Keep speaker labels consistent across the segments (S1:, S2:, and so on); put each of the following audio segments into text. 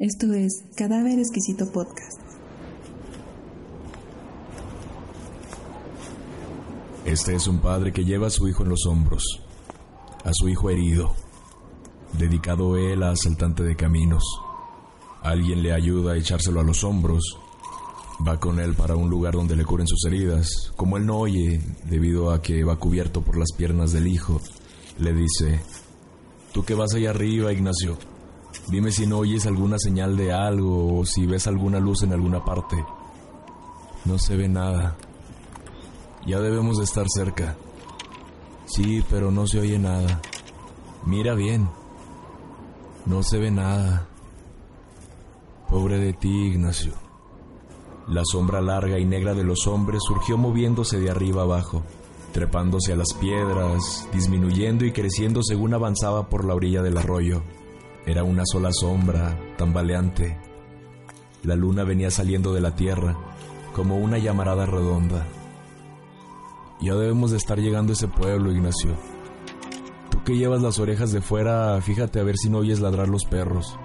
S1: Esto es Cadáver Exquisito Podcast.
S2: Este es un padre que lleva a su hijo en los hombros, a su hijo herido, dedicado él a asaltante de caminos. Alguien le ayuda a echárselo a los hombros, va con él para un lugar donde le curen sus heridas. Como él no oye, debido a que va cubierto por las piernas del hijo, le dice, Tú que vas allá arriba, Ignacio, Dime si no oyes alguna señal de algo o si ves alguna luz en alguna parte. No se ve nada. Ya debemos de estar cerca. Sí, pero no se oye nada. Mira bien. No se ve nada. Pobre de ti, Ignacio. La sombra larga y negra de los hombres surgió moviéndose de arriba abajo, trepándose a las piedras, disminuyendo y creciendo según avanzaba por la orilla del arroyo. Era una sola sombra, tambaleante. La luna venía saliendo de la tierra, como una llamarada redonda. Ya debemos de estar llegando a ese pueblo, Ignacio. Tú que llevas las orejas de fuera, fíjate a ver si no oyes ladrar los perros.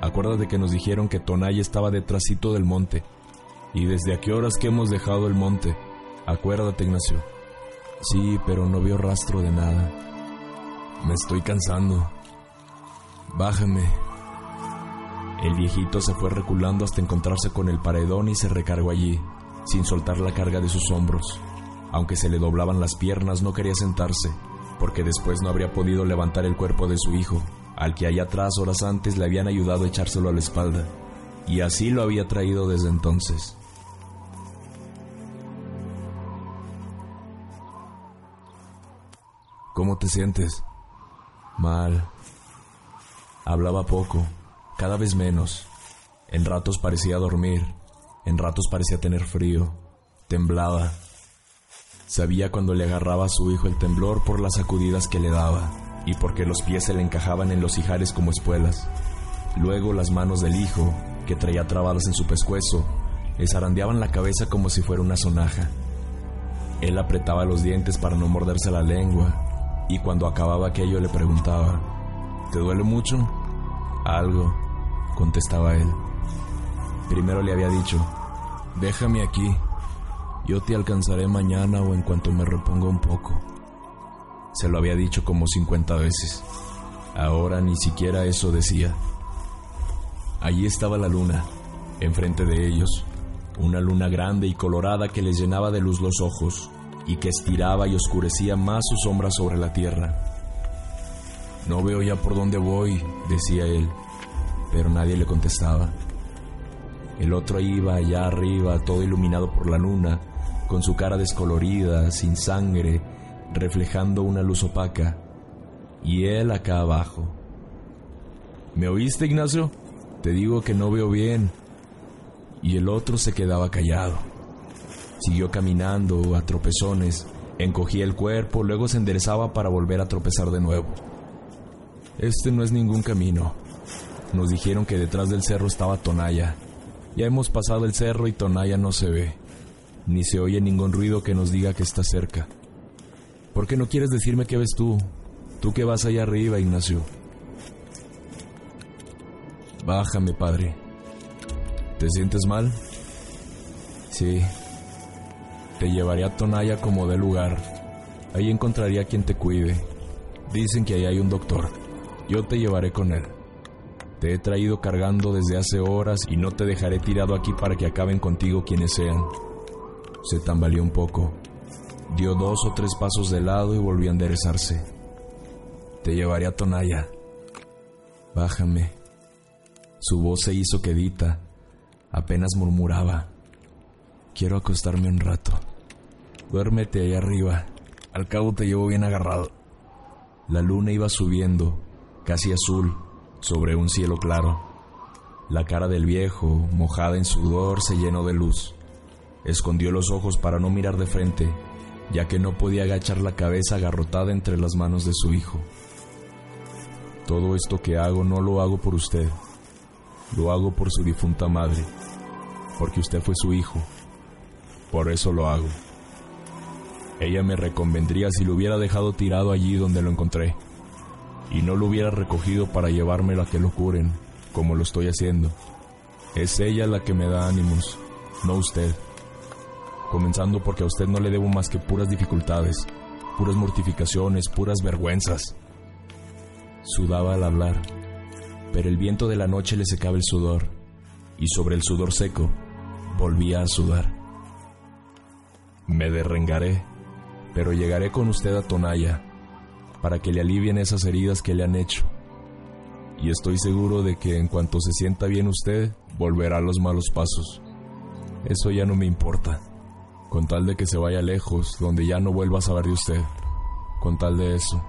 S2: Acuérdate que nos dijeron que Tonay estaba detrásito del monte. ¿Y desde a qué horas que hemos dejado el monte? Acuérdate, Ignacio. Sí, pero no veo rastro de nada. Me estoy cansando. Bájame. El viejito se fue reculando hasta encontrarse con el paredón y se recargó allí, sin soltar la carga de sus hombros. Aunque se le doblaban las piernas, no quería sentarse, porque después no habría podido levantar el cuerpo de su hijo, al que allá atrás horas antes le habían ayudado a echárselo a la espalda, y así lo había traído desde entonces. ¿Cómo te sientes? Mal, Hablaba poco, cada vez menos. En ratos parecía dormir, en ratos parecía tener frío, temblaba. Sabía cuando le agarraba a su hijo el temblor por las sacudidas que le daba y porque los pies se le encajaban en los ijares como espuelas. Luego las manos del hijo, que traía trabadas en su pescuezo, le zarandeaban la cabeza como si fuera una sonaja. Él apretaba los dientes para no morderse la lengua y cuando acababa aquello le preguntaba, ¿Te duele mucho? Algo, contestaba él. Primero le había dicho, déjame aquí, yo te alcanzaré mañana o en cuanto me reponga un poco. Se lo había dicho como 50 veces. Ahora ni siquiera eso decía. Allí estaba la luna, enfrente de ellos, una luna grande y colorada que les llenaba de luz los ojos y que estiraba y oscurecía más su sombra sobre la tierra. No veo ya por dónde voy, decía él, pero nadie le contestaba. El otro iba allá arriba, todo iluminado por la luna, con su cara descolorida, sin sangre, reflejando una luz opaca, y él acá abajo. ¿Me oíste, Ignacio? Te digo que no veo bien. Y el otro se quedaba callado. Siguió caminando a tropezones, encogía el cuerpo, luego se enderezaba para volver a tropezar de nuevo. Este no es ningún camino. Nos dijeron que detrás del cerro estaba Tonaya. Ya hemos pasado el cerro y Tonaya no se ve. Ni se oye ningún ruido que nos diga que está cerca. ¿Por qué no quieres decirme qué ves tú? Tú que vas allá arriba, Ignacio. Bájame, padre. ¿Te sientes mal? Sí. Te llevaré a Tonaya como de lugar. Ahí encontraría quien te cuide. Dicen que ahí hay un doctor. Yo te llevaré con él. Te he traído cargando desde hace horas y no te dejaré tirado aquí para que acaben contigo quienes sean. Se tambaleó un poco. Dio dos o tres pasos de lado y volvió a enderezarse. Te llevaré a Tonaya. Bájame. Su voz se hizo quedita. Apenas murmuraba. Quiero acostarme un rato. Duérmete ahí arriba. Al cabo te llevo bien agarrado. La luna iba subiendo casi azul, sobre un cielo claro. La cara del viejo, mojada en sudor, se llenó de luz. Escondió los ojos para no mirar de frente, ya que no podía agachar la cabeza agarrotada entre las manos de su hijo. Todo esto que hago no lo hago por usted, lo hago por su difunta madre, porque usted fue su hijo. Por eso lo hago. Ella me reconvendría si lo hubiera dejado tirado allí donde lo encontré y no lo hubiera recogido para llevármelo a que lo curen, como lo estoy haciendo. Es ella la que me da ánimos, no usted. Comenzando porque a usted no le debo más que puras dificultades, puras mortificaciones, puras vergüenzas. Sudaba al hablar, pero el viento de la noche le secaba el sudor, y sobre el sudor seco volvía a sudar. Me derrengaré, pero llegaré con usted a Tonaya, para que le alivien esas heridas que le han hecho. Y estoy seguro de que en cuanto se sienta bien usted, volverá a los malos pasos. Eso ya no me importa, con tal de que se vaya lejos, donde ya no vuelva a saber de usted, con tal de eso,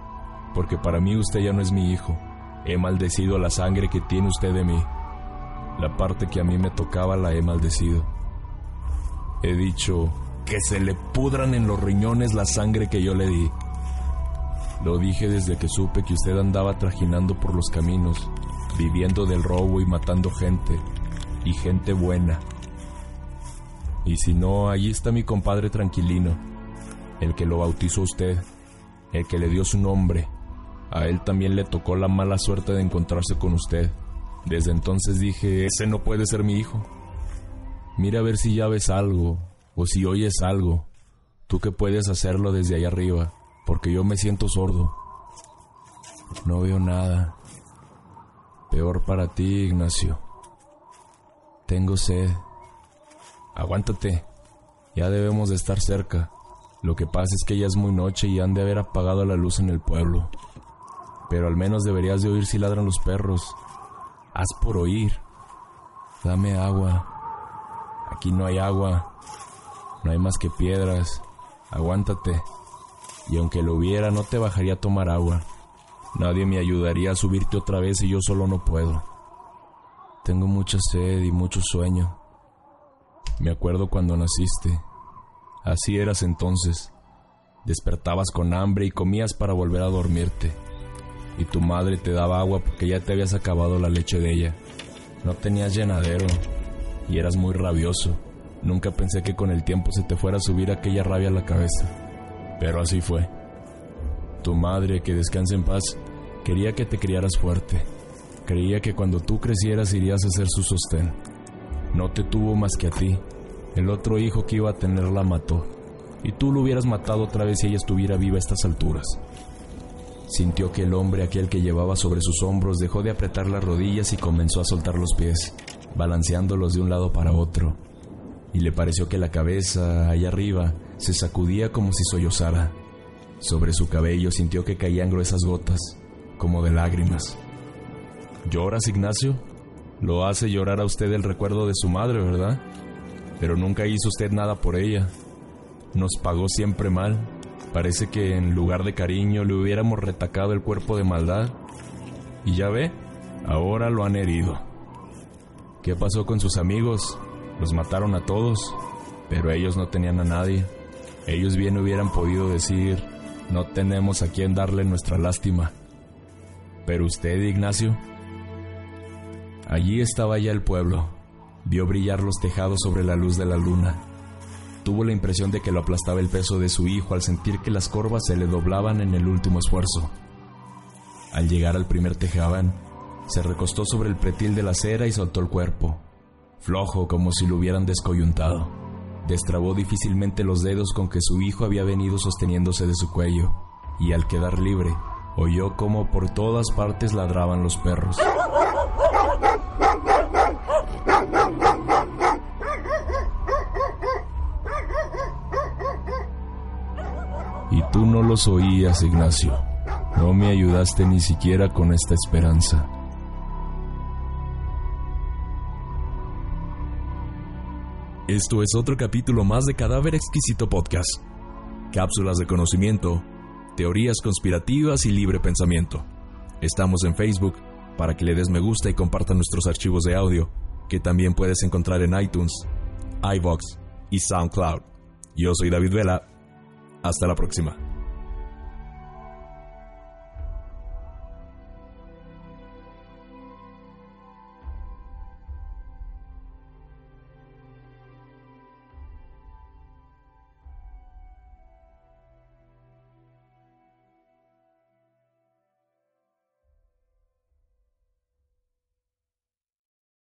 S2: porque para mí usted ya no es mi hijo, he maldecido la sangre que tiene usted de mí, la parte que a mí me tocaba la he maldecido. He dicho que se le pudran en los riñones la sangre que yo le di. Lo dije desde que supe que usted andaba trajinando por los caminos, viviendo del robo y matando gente, y gente buena. Y si no, allí está mi compadre tranquilino, el que lo bautizó usted, el que le dio su nombre. A él también le tocó la mala suerte de encontrarse con usted. Desde entonces dije, ese no puede ser mi hijo. Mira a ver si ya ves algo, o si oyes algo. Tú que puedes hacerlo desde ahí arriba, porque yo me siento sordo. No veo nada. Peor para ti, Ignacio. Tengo sed. Aguántate. Ya debemos de estar cerca. Lo que pasa es que ya es muy noche y han de haber apagado la luz en el pueblo. Pero al menos deberías de oír si ladran los perros. Haz por oír. Dame agua. Aquí no hay agua. No hay más que piedras. Aguántate. Y aunque lo hubiera, no te bajaría a tomar agua. Nadie me ayudaría a subirte otra vez y yo solo no puedo. Tengo mucha sed y mucho sueño. Me acuerdo cuando naciste. Así eras entonces. Despertabas con hambre y comías para volver a dormirte. Y tu madre te daba agua porque ya te habías acabado la leche de ella. No tenías llenadero y eras muy rabioso. Nunca pensé que con el tiempo se te fuera a subir aquella rabia a la cabeza. Pero así fue. Tu madre, que descanse en paz, quería que te criaras fuerte. Creía que cuando tú crecieras irías a ser su sostén. No te tuvo más que a ti. El otro hijo que iba a tener la mató. Y tú lo hubieras matado otra vez si ella estuviera viva a estas alturas. Sintió que el hombre, aquel que llevaba sobre sus hombros, dejó de apretar las rodillas y comenzó a soltar los pies, balanceándolos de un lado para otro. Y le pareció que la cabeza, allá arriba, se sacudía como si sollozara. Sobre su cabello sintió que caían gruesas gotas, como de lágrimas. ¿Lloras, Ignacio? Lo hace llorar a usted el recuerdo de su madre, ¿verdad? Pero nunca hizo usted nada por ella. Nos pagó siempre mal. Parece que en lugar de cariño le hubiéramos retacado el cuerpo de maldad. Y ya ve, ahora lo han herido. ¿Qué pasó con sus amigos? Los mataron a todos, pero ellos no tenían a nadie. Ellos bien hubieran podido decir, no tenemos a quien darle nuestra lástima. Pero usted, Ignacio, allí estaba ya el pueblo. Vio brillar los tejados sobre la luz de la luna. Tuvo la impresión de que lo aplastaba el peso de su hijo al sentir que las corvas se le doblaban en el último esfuerzo. Al llegar al primer tejabán, se recostó sobre el pretil de la acera y soltó el cuerpo, flojo como si lo hubieran descoyuntado. Destrabó difícilmente los dedos con que su hijo había venido sosteniéndose de su cuello, y al quedar libre, oyó como por todas partes ladraban los perros. Y tú no los oías, Ignacio. No me ayudaste ni siquiera con esta esperanza. Esto es otro capítulo más de Cadáver Exquisito Podcast. Cápsulas de conocimiento, teorías conspirativas y libre pensamiento. Estamos en Facebook para que le des me gusta y compartan nuestros archivos de audio, que también puedes encontrar en iTunes, iVox y SoundCloud. Yo soy David Vela. Hasta la próxima.